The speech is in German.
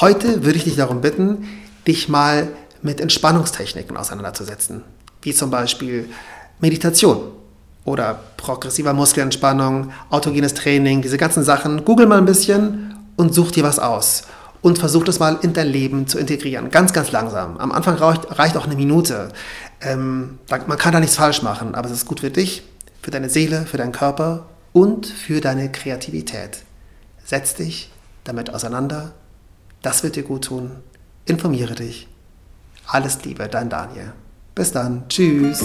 Heute würde ich dich darum bitten, dich mal mit Entspannungstechniken auseinanderzusetzen, wie zum Beispiel Meditation oder progressiver Muskelentspannung, autogenes Training, diese ganzen Sachen. Google mal ein bisschen und such dir was aus und versuch das mal in dein Leben zu integrieren. Ganz, ganz langsam. Am Anfang reicht, reicht auch eine Minute. Ähm, man kann da nichts falsch machen, aber es ist gut für dich, für deine Seele, für deinen Körper und für deine Kreativität. Setz dich damit auseinander. Das wird dir gut tun. Informiere dich. Alles Liebe, dein Daniel. Bis dann. Tschüss.